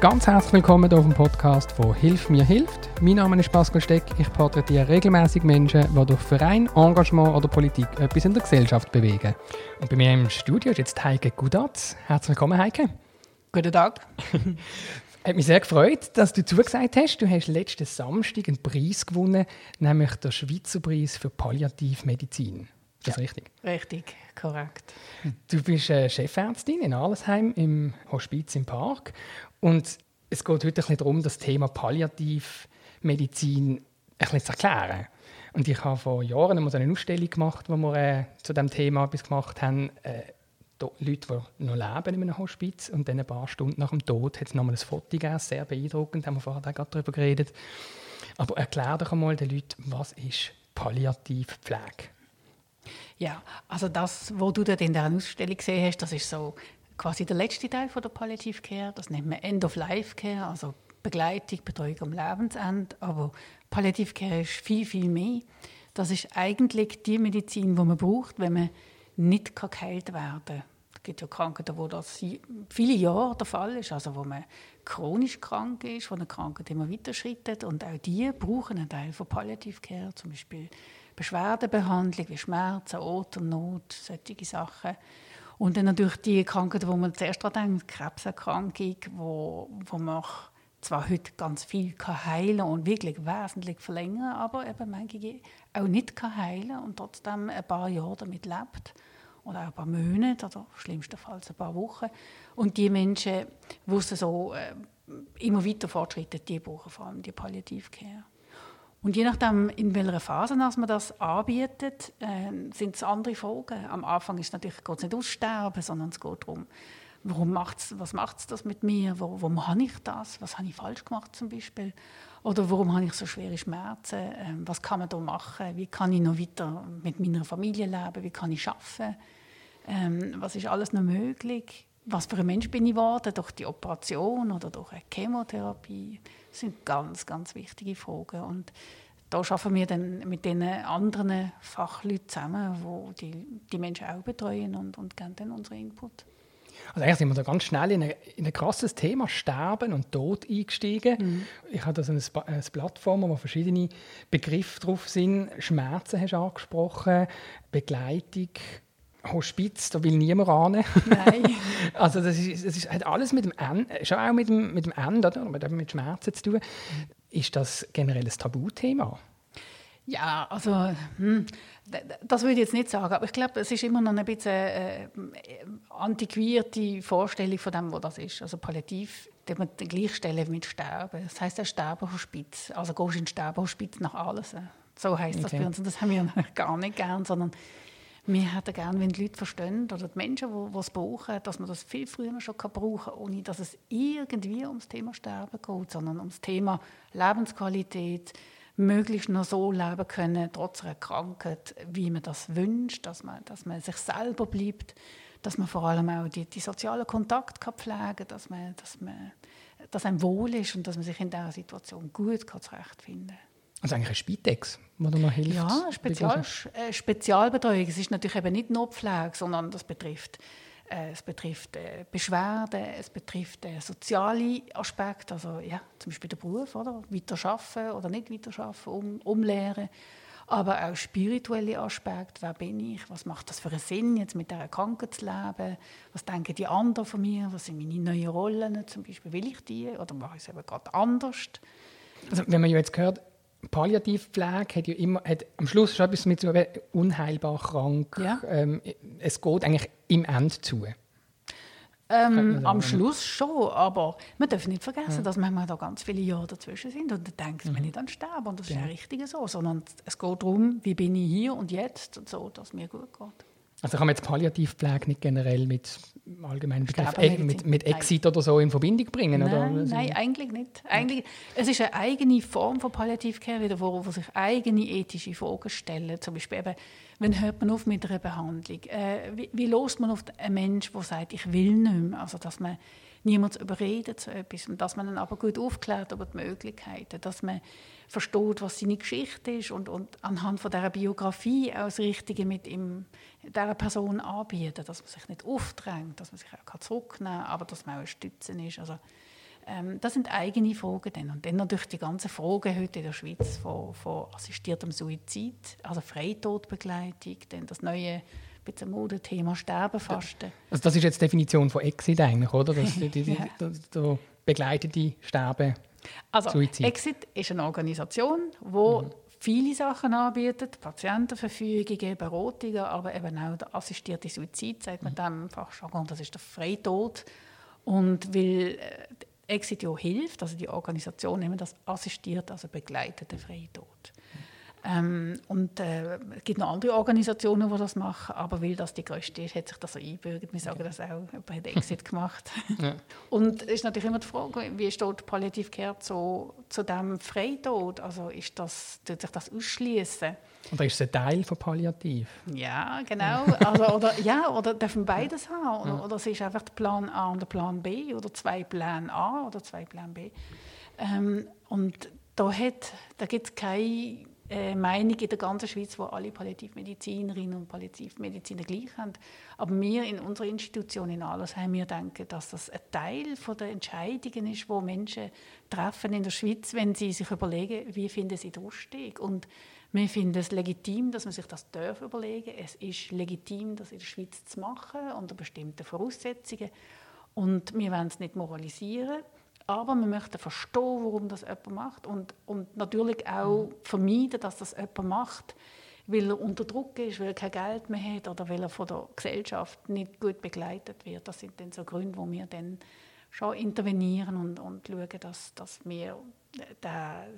Ganz herzlich willkommen auf dem Podcast von Hilf mir hilft. Mein Name ist Pascal Steck. Ich porträtiere regelmäßig Menschen, die durch Verein, Engagement oder Politik etwas in der Gesellschaft bewegen. Und bei mir im Studio ist jetzt Heike Gudatz. Herzlich willkommen, Heike. Guten Tag. Hat mich sehr gefreut, dass du zugesagt hast. Du hast letzten Samstag einen Preis gewonnen, nämlich den Schweizer Preis für Palliativmedizin. Ist das ja, richtig? Richtig, korrekt. Du bist äh, Chefärztin in Arlesheim im Hospiz im Park und es geht heute ein bisschen darum, das Thema Palliativmedizin ein bisschen zu erklären. Und ich habe vor Jahren einmal eine Ausstellung gemacht, wo wir äh, zu diesem Thema etwas gemacht haben. Äh, Leute, die noch leben in einem Hospiz und dann ein paar Stunden nach dem Tod hat es nochmal ein Foto gegeben, sehr beeindruckend, haben wir vorher gerade darüber geredet. Aber erklär doch einmal den Leuten, was ist Palliativpflege? Ja, also das, was du dort in der Ausstellung gesehen hast, das ist so quasi der letzte Teil von der Palliative Care. Das nennt man End of Life Care, also Begleitung, Betreuung am Lebensende. Aber Palliative Care ist viel, viel mehr. Das ist eigentlich die Medizin, die man braucht, wenn man nicht geheilt werden kann. Es gibt ja Krankheiten, wo das viele Jahre der Fall ist, also wo man chronisch krank ist, wo eine Krankheit immer weiter schreitet. Und auch die brauchen einen Teil von Palliative Care, zum Beispiel Beschwerdebehandlung wie Schmerzen, Atemnot, solche Sachen. Und dann natürlich die Krankheiten, wo man zuerst daran denkt, Krebserkrankung, wo, wo man zwar heute ganz viel kann heilen und wirklich wesentlich verlängern, aber eben manche auch nicht kann heilen und trotzdem ein paar Jahre damit lebt oder auch ein paar Monate oder schlimmstenfalls ein paar Wochen. Und die Menschen, die so äh, immer weiter fortschreiten, die brauchen vor allem die Palliativcare. Und je nachdem, in welcher Phase man das anbietet, äh, sind es andere Folgen. Am Anfang ist natürlich, geht es nicht ums Sterben, sondern es geht darum, warum macht's, was macht das mit mir, warum, warum habe ich das, was habe ich falsch gemacht zum Beispiel, oder warum habe ich so schwere Schmerzen, äh, was kann man da machen, wie kann ich noch weiter mit meiner Familie leben, wie kann ich arbeiten, ähm, was ist alles noch möglich, was für ein Mensch bin ich geworden? Durch die Operation oder durch eine Chemotherapie. Das sind ganz, ganz wichtige Fragen. Und da arbeiten wir dann mit den anderen Fachleuten zusammen, die die Menschen auch betreuen und, und geben dann unseren Input. Also eigentlich sind wir da ganz schnell in ein, in ein krasses Thema Sterben und Tod eingestiegen. Mhm. Ich habe da so eine, eine Plattform, wo verschiedene Begriffe drauf sind. Schmerzen hast du angesprochen, Begleitung, Hospiz, da will niemand ran. Nein. also das, ist, das ist, hat alles mit dem Ende, schon auch mit dem, mit dem Ende, oder? Mit, mit Schmerzen zu tun. Ist das generell ein Tabuthema? Ja, also hm, das würde ich jetzt nicht sagen, aber ich glaube, es ist immer noch ein bisschen äh, antiquierte Vorstellung von dem, was das ist. Also Palliativ, die man gleichstellen mit Sterben. Das heißt, ein Sterbehospiz. Also gehst du in Sterbehospiz nach alles. So heißt das bei uns. Und das haben wir gar nicht gern, sondern wir hätten gerne, wenn die Leute verstehen oder die Menschen, die es brauchen, dass man das viel früher schon brauchen kann, ohne dass es irgendwie ums Thema Sterben geht, sondern ums Thema Lebensqualität, möglichst noch so leben können, trotz einer Krankheit, wie man das wünscht, dass man, dass man sich selber bleibt, dass man vor allem auch die, die sozialen Kontakte kann pflegen kann, dass, man, dass, man, dass einem wohl ist und dass man sich in dieser Situation gut zurechtfinden kann. Also eigentlich ein Spitex, wo du noch hilft? Ja, Spezial, äh, Spezialbetreuung. Es ist natürlich eben nicht nur Pflege, sondern das betrifft, äh, es betrifft äh, Beschwerden, es betrifft äh, soziale Aspekte, also ja, zum Beispiel der Beruf, oder? weiter arbeiten oder nicht weiter arbeiten, um, umlehren. Aber auch spirituelle Aspekte, wer bin ich, was macht das für einen Sinn, jetzt mit dieser Krankheit zu leben, was denken die anderen von mir, was sind meine neuen Rollen, zum Beispiel will ich die oder mache ich es eben gerade anders. Also wenn man jetzt hört, Palliativpflege hat ja immer hat am Schluss schon etwas mit so unheilbar krank. Ja. Ähm, es geht eigentlich im Ende zu. Ähm, am Schluss schon, aber man darf nicht vergessen, ja. dass manchmal da ganz viele Jahre dazwischen sind und dann denkt mhm. man nicht an Sterben und das ja. ist ja richtig so, sondern es geht darum, wie bin ich hier und jetzt und so, dass mir gut geht. Also kann man jetzt Palliativpflege nicht generell mit allgemeinen Begriff e mit, mit Exit nein. oder so in Verbindung bringen? Nein, oder? Also nein eigentlich nicht. Eigentlich, es ist eine eigene Form von Palliativcare, wieder, wo, wo sich eigene ethische Fragen stellen. Zum Beispiel eben, wann hört man auf mit einer Behandlung? Äh, wie, wie lost man auf einen Menschen, der sagt, ich will nicht mehr? Also, dass man niemand überredet zu etwas und dass man dann aber gut aufklärt über die Möglichkeiten, dass man versteht, was seine Geschichte ist und, und anhand von dieser Biografie auch das Richtige mit ihm, dieser Person anbieten, dass man sich nicht aufdrängt, dass man sich auch zurücknehmen kann, aber dass man auch ein Stützen ist. Also, Ähm, das sind eigene Fragen. Dann. Und dann natürlich die ganzen Fragen heute in der Schweiz von, von assistiertem Suizid, also Freitodbegleitung, dann das neue bisschen Modethema Sterbenfasten. Also das ist jetzt die Definition von Exit eigentlich, oder? Das, die, die, ja. die, begleitete Sterben. Also Suizid. Exit ist eine Organisation, die mhm. Viele Sachen anbietet, Patientenverfügungen, Beratungen, aber eben auch der assistierte Suizid, sagt man mhm. dem Fachjargon, das ist der Freitod. Und weil äh, Exit ja hilft, also die Organisation nehmen das assistiert, also begleitete Freitod. Ähm, und äh, es gibt noch andere Organisationen, die das machen, aber weil das die größte ist, hat sich das so eingebürgert. Wir sagen das auch, jemand hat Exit gemacht. Ja. Und es ist natürlich immer die Frage, wie steht Palliative Care zu, zu dem Freitod? Also ist das, tut sich das ausschließen? Oder ist es ein Teil von Palliativ? Ja, genau. Also, oder, ja, oder dürfen beides haben? Oder, ja. oder es ist einfach der Plan A und der Plan B oder zwei Plan A oder zwei Plan B. Ähm, und da, da gibt es keine Meinung in der ganzen Schweiz, wo alle Palliativmedizinerinnen und Palliativmediziner gleich haben. Aber wir in unserer Institution in Alles haben wir denken, dass das ein Teil der Entscheidungen ist, wo Menschen treffen in der Schweiz, wenn sie sich überlegen, wie finden sie den Ausstieg. Und wir finden es legitim, dass man sich das darf überlegen. Es ist legitim, das in der Schweiz zu machen unter bestimmten Voraussetzungen. Und wir wollen es nicht moralisieren. Aber wir möchten verstehen, warum das jemand macht und, und natürlich auch vermeiden, dass das jemand macht, weil er unter Druck ist, weil er kein Geld mehr hat oder weil er von der Gesellschaft nicht gut begleitet wird. Das sind dann so Gründe, wo wir dann schon intervenieren und, und schauen, dass, dass wir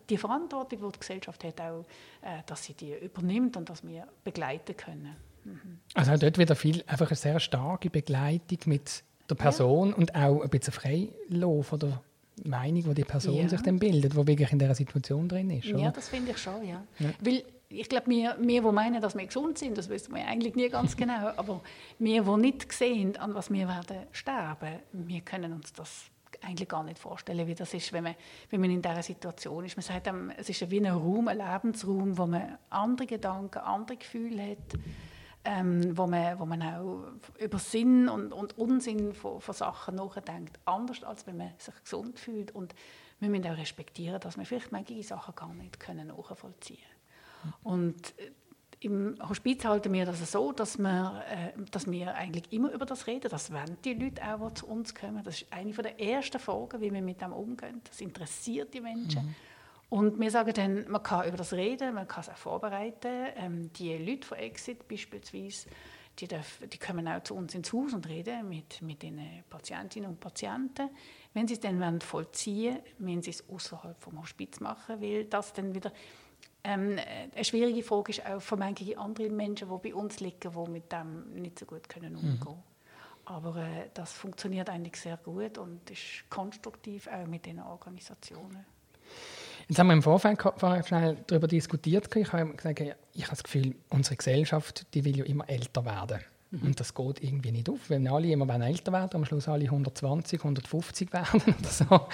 die Verantwortung, die die Gesellschaft hat, auch, äh, dass sie die übernimmt und dass wir begleiten können. Mhm. Also auch dort wieder viel, einfach eine sehr starke Begleitung mit der Person ja. und auch ein bisschen Freilauf oder Meinung, die die Person ja. sich dann bildet, die wirklich in dieser Situation drin ist. Oder? Ja, das finde ich schon, ja. ja. Weil ich glaube, wir, wir, die meinen, dass wir gesund sind, das wissen wir eigentlich nie ganz genau, aber wir, die nicht sehen, an was wir werden sterben, wir können uns das eigentlich gar nicht vorstellen, wie das ist, wenn man, wenn man in dieser Situation ist. Man sagt, es ist wie ein Raum, ein Lebensraum, wo man andere Gedanken, andere Gefühle hat ähm, wo, man, wo man auch über Sinn und, und Unsinn von, von Sachen nachdenkt, anders als wenn man sich gesund fühlt. Und wir müssen auch respektieren, dass wir vielleicht manche Sachen gar nicht können nachvollziehen können. Und äh, im Hospiz halten wir das so, dass wir, äh, dass wir eigentlich immer über das reden. Das wollen die Leute auch, die zu uns kommen. Das ist eine der ersten Fragen, wie wir mit dem umgehen. Das interessiert die Menschen. Mhm. Und wir sagen dann, man kann über das reden, man kann es auch vorbereiten. Ähm, die Leute von Exit beispielsweise, die, dürfen, die kommen auch zu uns ins Haus und reden mit, mit den Patientinnen und Patienten. Wenn sie es dann vollziehen wollen, müssen sie es außerhalb vom Hospiz machen, weil das dann wieder ähm, eine schwierige Frage ist auch für manche andere Menschen, die bei uns liegen, die mit dem nicht so gut können mhm. umgehen können. Mhm. Aber äh, das funktioniert eigentlich sehr gut und ist konstruktiv auch mit den Organisationen. Jetzt haben wir im Vorfeld schnell darüber diskutiert. Ich habe gesagt, ich habe das Gefühl, unsere Gesellschaft die will ja immer älter werden. Mhm. Und das geht irgendwie nicht auf. Wenn alle immer älter werden, am Schluss alle 120, 150 werden oder so,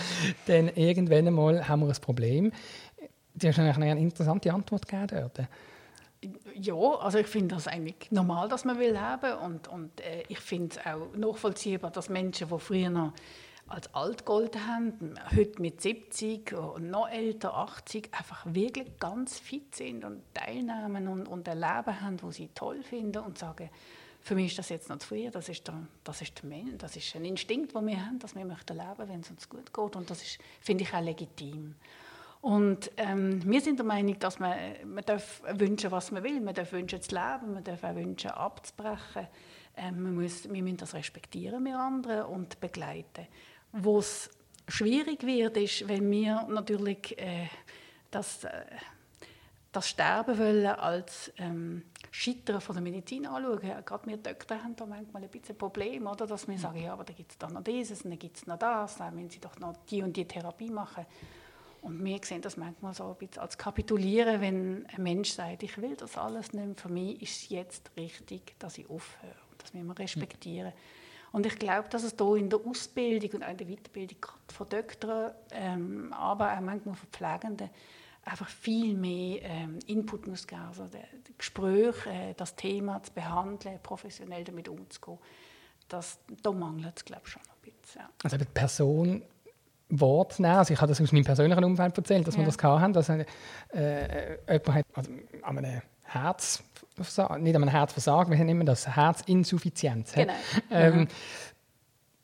dann irgendwann einmal haben wir ein Problem. Du hast eigentlich eine interessante Antwort gegeben dort. Ja, also ich finde das eigentlich normal, dass man will leben und, und äh, ich finde es auch nachvollziehbar, dass Menschen, die früher noch als Altgold haben, heute mit 70 und noch älter, 80, einfach wirklich ganz fit sind und teilnehmen und, und Leben haben, das sie toll finden und sagen, für mich ist das jetzt noch zu früh, das ist, der, das ist der das ist ein Instinkt, den wir haben, dass wir möchten leben, wenn es uns gut geht und das ist, finde ich, auch legitim. Und ähm, wir sind der Meinung, dass man, man darf wünschen, was man will, man darf wünschen zu leben, man darf auch wünschen abzubrechen. Ähm, man muss, wir müssen das respektieren, wir anderen, und begleiten. Wo es schwierig wird, ist, wenn wir natürlich äh, das, äh, das Sterben wollen als ähm, Scheitern von der Medizin anschauen. Ja, gerade wir Doktor haben da manchmal ein bisschen Problem, oder? dass wir sagen, ja, aber da gibt es doch noch dieses, dann gibt es noch das, dann müssen sie doch noch die und die Therapie machen. Und wir sehen das manchmal so ein bisschen als Kapitulieren, wenn ein Mensch sagt, ich will das alles nicht, für mich ist es jetzt richtig, dass ich aufhöre. Das müssen wir respektieren. Mhm. Und ich glaube, dass es hier in der Ausbildung und auch in der Weiterbildung von Doktoren, ähm, aber auch manchmal von Pflegenden, einfach viel mehr ähm, Input muss geben. Also der, der Gespräch, äh, das Thema zu behandeln, professionell damit umzugehen, das, da mangelt es, glaube ich, schon ein bisschen. Ja. Also die Person, Wort nehmen. Also ich habe das aus meinem persönlichen Umfeld erzählt, dass ja. wir das hatten, dass äh, jemand hat also, an einem Herzversagen, nicht an einem Herzversagen, wir nennen das Herzinsuffizienz. Genau. Ähm,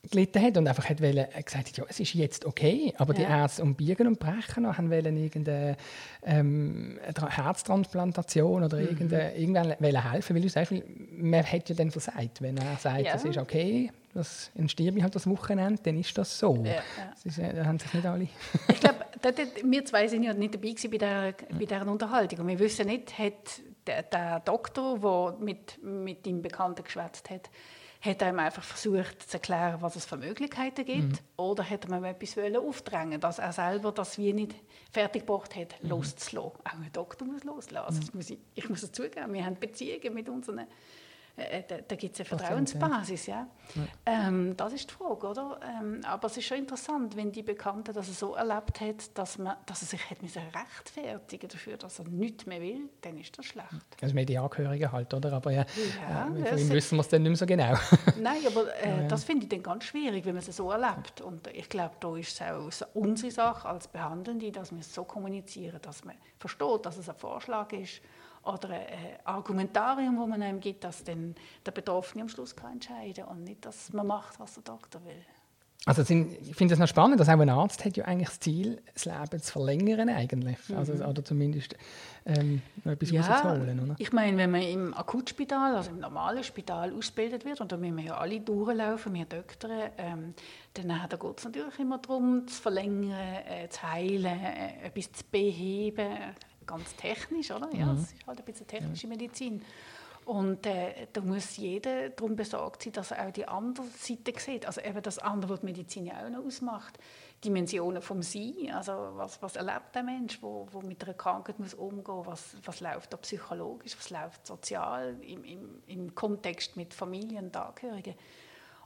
gelitten hat und einfach hat wollen, äh, gesagt hat, ja, es ist jetzt okay, aber ja. die Ärzte umbiegen und brechen haben wollen irgendeine ähm, Herztransplantation oder mhm. irgendeine, irgendwann helfen, weil du sagst, man hätte ja dann versagt, wenn er sagt, ja. es ist okay, das ich halt das Wochenende, dann ist das so. Ja, ja. Das ist, da haben sich nicht alle. ich glaube, wir zwei sind ja nicht dabei bei dieser, bei dieser Unterhaltung und wir wissen nicht, hat der, der Doktor, der mit, mit deinem Bekannten geschwätzt hat, hat er ihm einfach versucht zu erklären, was es für Möglichkeiten gibt, mhm. oder hat er ihm etwas aufdrängen dass er selber das wie nicht fertig gebracht hat, mhm. loszulassen. Auch ein Doktor muss loslassen. Mhm. Muss ich, ich muss es zugeben, wir haben Beziehungen mit unseren äh, da, da gibt es eine Vertrauensbasis. Ja. ja. Ähm, das ist die Frage, oder? Ähm, aber es ist schon interessant, wenn die Bekannte das so erlebt hat, dass, man, dass er sich hat rechtfertigen dafür, dass er nichts mehr will, dann ist das schlecht. Also mehr die Angehörigen halt, oder? Aber ja, ja äh, von ihm wissen wir es dann nicht mehr so genau. Nein, aber äh, das finde ich dann ganz schwierig, wenn man es so erlebt. Und ich glaube, da ist es auch unsere Sache als Behandelnde, dass wir es so kommunizieren, dass man versteht, dass es ein Vorschlag ist oder ein Argumentarium, wo man einem gibt, dass dann der Betroffene am Schluss kann entscheiden und nicht, dass man macht, was der Doktor will. Also sind, ich finde es noch spannend, dass auch ein Arzt hat ja eigentlich das Ziel, das Leben zu verlängern eigentlich. Mhm. Also, oder zumindest ähm, noch etwas ja, rauszuholen. Oder? Ich meine, wenn man im Akutspital, also im normalen Spital ausgebildet wird, und da müssen wir ja alle durchlaufen, wir Doktoren, ähm, dann geht es natürlich immer darum, zu verlängern, äh, zu heilen, äh, etwas zu beheben, ganz technisch, oder? Ja, mhm. es ist halt ein bisschen technische Medizin. Und äh, da muss jeder darum besorgt sein, dass er auch die andere Seite sieht. Also eben das andere, was die Medizin ja auch noch ausmacht. Dimensionen vom Sein, also was, was erlebt der Mensch, wo, wo mit einer Krankheit muss umgehen was, was läuft da psychologisch, was läuft sozial im, im, im Kontext mit Familien und Angehörigen.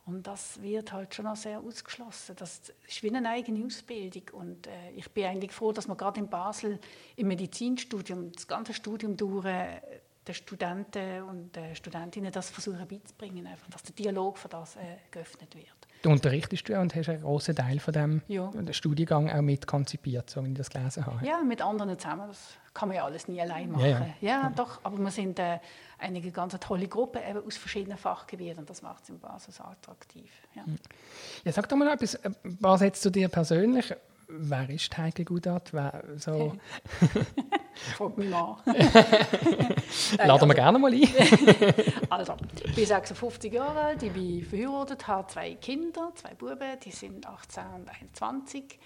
Und das wird halt schon noch sehr ausgeschlossen. Das ist wie eine eigene Ausbildung. Und äh, ich bin eigentlich froh, dass wir gerade in Basel im Medizinstudium, das ganze Studium durch, äh, den Studenten und äh, Studentinnen das versuchen beizubringen, einfach, dass der Dialog für das äh, geöffnet wird. Du unterrichtest ja und hast einen großen Teil von dem ja. Studiengang auch mitkonzipiert, so wie ich das gelesen habe. Ja, mit anderen zusammen. Das kann man ja alles nie allein machen. Ja, ja. ja doch, aber wir sind äh, eine ganz tolle Gruppe eben aus verschiedenen Fachgebieten und das macht es in Basel so attraktiv. Ja. sag doch mal etwas, äh, was jetzt zu dir persönlich Wer ist Heike Gudart? Wer, so? Frag mich mal. Laden wir gerne mal ein. also, ich bin 56 Jahre alt, ich bin verheiratet, habe zwei Kinder, zwei Buben, die sind 18 und 21.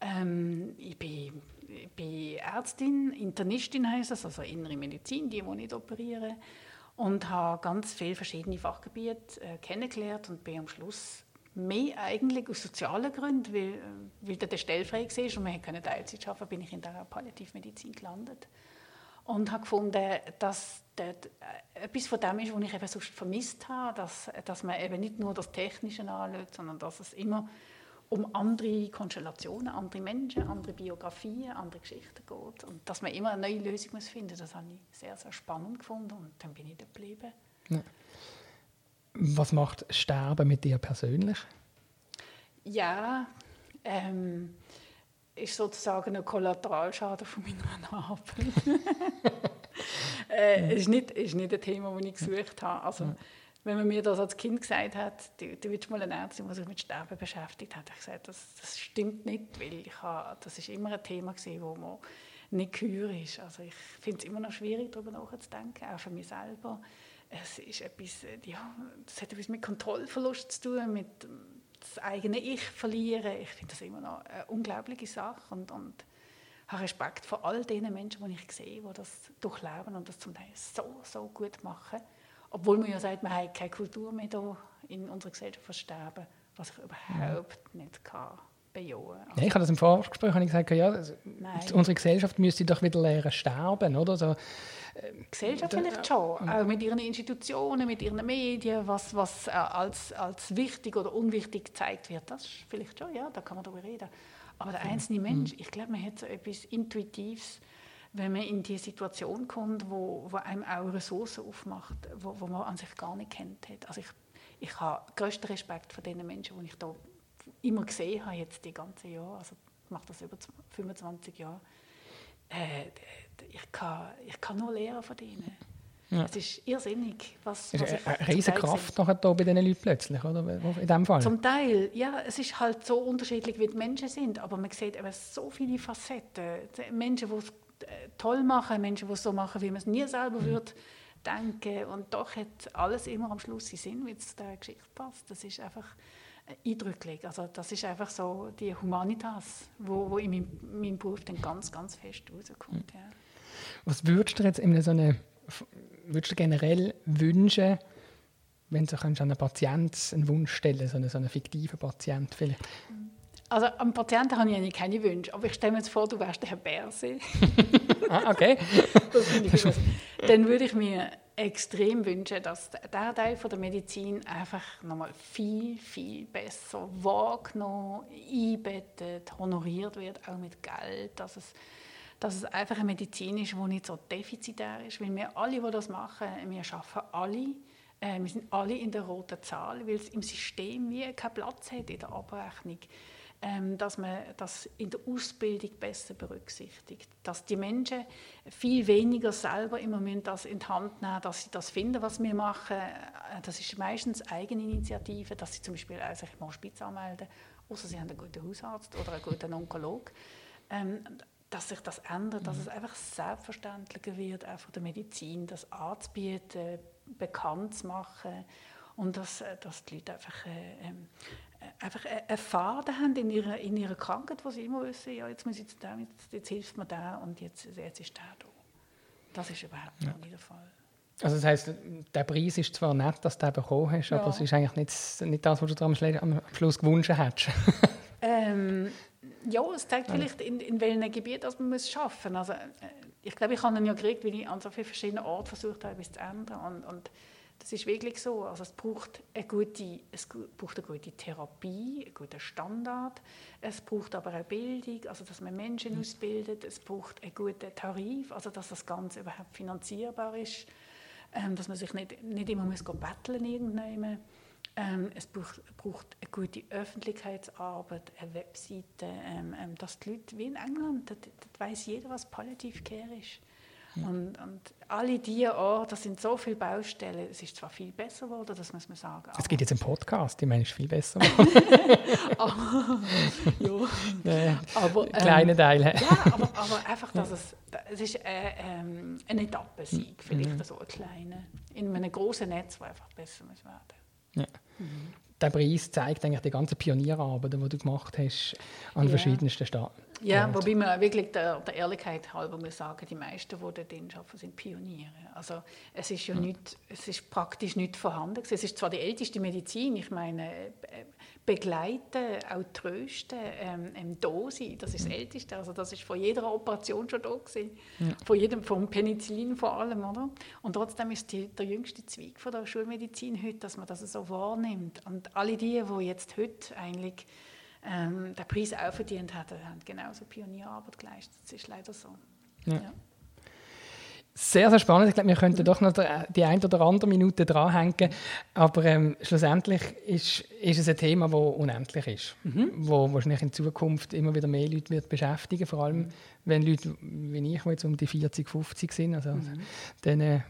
Ähm, ich, bin, ich bin Ärztin, Internistin heißt das, also innere Medizin, die, die ich operiere. Und habe ganz viele verschiedene Fachgebiete äh, kennengelernt und bin am Schluss mehr eigentlich aus sozialen Gründen, weil, weil der Stelle frei war und wir konnten Teilzeit arbeiten, bin ich in der Palliativmedizin gelandet. Und habe gefunden, dass das etwas von dem ist, was ich eben sonst vermisst habe, dass, dass man eben nicht nur das Technische anschaut, sondern dass es immer um andere Konstellationen, andere Menschen, andere Biografien, andere Geschichten geht. Und dass man immer eine neue Lösung finden muss, das habe ich sehr, sehr spannend gefunden und dann bin ich da geblieben. Ja. Was macht Sterben mit dir persönlich? Ja, ähm, ist sozusagen ein Kollateralschaden von meiner Arbeit. äh, ist, nicht, ist nicht ein Thema, das ich gesucht habe. Also, wenn man mir das als Kind gesagt hat, du, du willst mal eine Ärztin, die sich mit Sterben beschäftigt hat, ich gesagt, das, das stimmt nicht, weil ich habe, das ist immer ein Thema gewesen, wo man nicht gehört ist. Also ich finde es immer noch schwierig, darüber nachzudenken, auch für mich selber es ist etwas, äh, ja, das hat etwas mit Kontrollverlust zu tun, mit das eigene Ich verlieren. Ich finde das immer noch eine unglaubliche Sache und, und habe Respekt vor all den Menschen, die ich sehe, die das durchleben und das zum Teil so, so gut machen. Obwohl man ja sagt, man hat keine Kultur mehr hier in unserer Gesellschaft versterben, was ich überhaupt ja. nicht kann bejahen. Also, ich habe das im Vorgespräch gesagt, ja, also, unsere Gesellschaft müsste doch wieder lernen sterben, oder? So, ähm, Gesellschaft vielleicht schon, auch mit ihren Institutionen, mit ihren Medien, was, was äh, als, als wichtig oder unwichtig gezeigt wird, das vielleicht schon, ja, da kann man darüber reden. Aber der einzelne Mensch, ich glaube, man hat so etwas Intuitives, wenn man in die Situation kommt, wo, wo einem auch Ressourcen aufmacht, wo, wo man an sich gar nicht kennt hat. Also ich, ich habe größten Respekt vor den Menschen, die ich da immer gesehen habe, jetzt die ganzen Jahre, also ich mache das über 25 Jahre, äh, ich, kann, ich kann nur lernen von denen. Ja. Es ist irrsinnig, was, was ist eine riesige Kraft nachher da bei diesen Leuten plötzlich, oder? In dem Fall? Zum Teil, ja. Es ist halt so unterschiedlich, wie die Menschen sind, aber man sieht eben so viele Facetten. Menschen, die es äh, toll machen, Menschen, die es so machen, wie man es nie selber mhm. würde denken. Und doch hat alles immer am Schluss seinen Sinn, wie es der Geschichte passt. Das ist einfach eindrücklich. Also das ist einfach so die Humanitas, wo, wo in meinem, meinem Beruf dann ganz, ganz fest rauskommt. Ja. Was würdest du jetzt in so eine, würdest du generell wünschen, wenn du an einen Patienten einen Wunsch stellen, so einen, so einen fiktiven Patient vielleicht? Also am Patienten habe ich eigentlich keine Wünsche, aber ich stelle mir jetzt vor, du wärst der Herr Berse. ah, okay. das finde ich gut. Dann würde ich mir extrem wünschen, dass der Teil der Medizin einfach nochmal viel, viel besser wahrgenommen, einbettet, honoriert wird, auch mit Geld, dass es, dass es einfach eine Medizin ist, die nicht so defizitär ist, weil wir alle, die das machen, wir arbeiten alle, äh, wir sind alle in der roten Zahl, weil es im System wie keinen Platz hat in der Abrechnung dass man das in der Ausbildung besser berücksichtigt. Dass die Menschen viel weniger selber immer das in die Hand nehmen dass sie das finden, was wir machen. Äh, das ist meistens Eigeninitiative, dass sie zum Beispiel auch sich mal Spitz anmelden, außer sie haben einen guten Hausarzt oder einen guten Onkolog. Ähm, dass sich das ändert, dass mhm. es einfach selbstverständlicher wird, auch von der Medizin das anzubieten, bekannt zu machen und dass, äh, dass die Leute einfach äh, ähm, einfach einen Faden haben in ihrer, in ihrer Krankheit, wo sie immer wissen, ja, jetzt, muss ich da, jetzt, jetzt hilft mir da und jetzt, jetzt ist der da. Das ist überhaupt ja. nicht der Fall. Also das heisst, der Preis ist zwar nett, dass du den bekommen hast, ja. aber es ist eigentlich nicht, nicht das, was du am, am Schluss gewünscht hättest. ähm, ja, es zeigt ja. vielleicht, in, in welchem Gebiet man es schaffen muss. Also, äh, ich glaube, ich habe ihn ja gekriegt, weil ich an so vielen verschiedenen Orten versucht habe, etwas zu ändern. Und, und das ist wirklich so. Also es braucht eine gute, es braucht eine gute Therapie, einen guten Standard. Es braucht aber auch Bildung, also dass man Menschen mhm. ausbildet. Es braucht einen guten Tarif, also dass das Ganze überhaupt finanzierbar ist. Ähm, dass man sich nicht, nicht immer muss betteln irgendwann. Ähm, es braucht, braucht, eine gute Öffentlichkeitsarbeit, eine Webseite, ähm, ähm dass die Leute, wie in England, da, da weiß jeder, was Palliative Care ist. Und, und, alle diese Orte, das sind so viele Baustellen. Es ist zwar viel besser geworden, das muss man sagen. Es gibt jetzt einen Podcast, die meine ich viel besser aber, ja. Nee, aber, ähm, Kleine Teile. ja, aber, aber, einfach, dass es, es ist äh, ähm, ein Etappensieg, vielleicht mhm. so ein kleiner, in einem großen Netz, wo einfach besser muss werden. Ja. Mhm. Der Preis zeigt eigentlich die ganze Pionierarbeit, die du gemacht hast an ja. verschiedensten Staaten. Ja, und. wobei man wirklich der, der, Ehrlichkeit halber muss sagen, die meisten, die dort arbeiten, sind Pioniere. Also es ist ja, ja. Nicht, es ist praktisch nicht vorhanden. Es ist zwar die älteste Medizin, ich meine, äh, begleiten, auch trösten, ähm, da sein, das ist das Älteste. Also das ist vor jeder Operation schon da gewesen. Ja. Von jedem, vom Penicillin vor allem, oder? Und trotzdem ist die, der jüngste Zweig von der Schulmedizin heute, dass man das so wahrnimmt. Und alle die, die jetzt heute eigentlich ähm, den Preis auch verdient haben, haben genauso Pionierarbeit geleistet. Das ist leider so. Ja. Ja. Sehr, sehr spannend. Ich glaube, wir könnten doch noch die ein oder andere Minute dranhängen. Aber ähm, schlussendlich ist, ist es ein Thema, das unendlich ist. Mhm. Wo wahrscheinlich in Zukunft immer wieder mehr Leute wird beschäftigen Vor allem, wenn Leute wie ich, die jetzt um die 40, 50 sind, also, mhm. dann äh,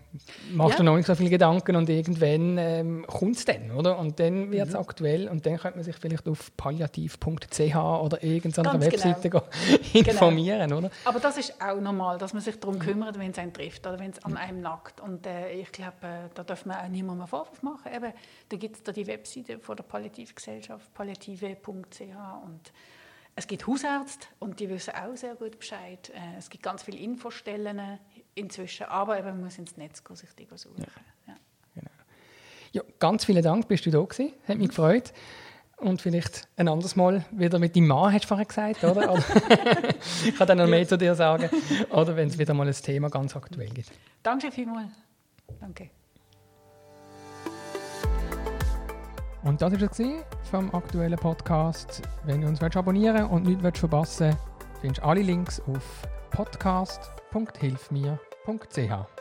machst ja. du noch nicht so viele Gedanken und irgendwann ähm, kommt es dann, oder? Und dann wird es mhm. aktuell und dann könnte man sich vielleicht auf palliativ.ch oder irgendeiner genau. Webseite genau. informieren, genau. oder? Aber das ist auch normal, dass man sich darum kümmert, wenn es einen trifft oder wenn es an einem nackt. Und äh, ich glaube, äh, da darf man auch niemandem einen Vorwurf machen. Eben, da gibt es da die Webseite von der Palliativgesellschaft, palliative.ch und es gibt Hausärzte und die wissen auch sehr gut Bescheid. Äh, es gibt ganz viele Infostellen inzwischen, aber eben, man muss ins Netz gehen, sich die suchen. Ja. Ja. Genau. ja, ganz vielen Dank, bist du da gewesen. Hat mich gefreut. Und vielleicht ein anderes Mal wieder mit deinem Mann, hast du vorher gesagt, oder? oder ich kann dann noch mehr zu dir sagen. Oder wenn es wieder mal ein Thema ganz aktuell gibt. Danke vielmals. Danke. Und das war es vom aktuellen Podcast. Wenn du uns abonnieren und nichts verpassen willst, findest du alle Links auf podcast.hilfmir.ch.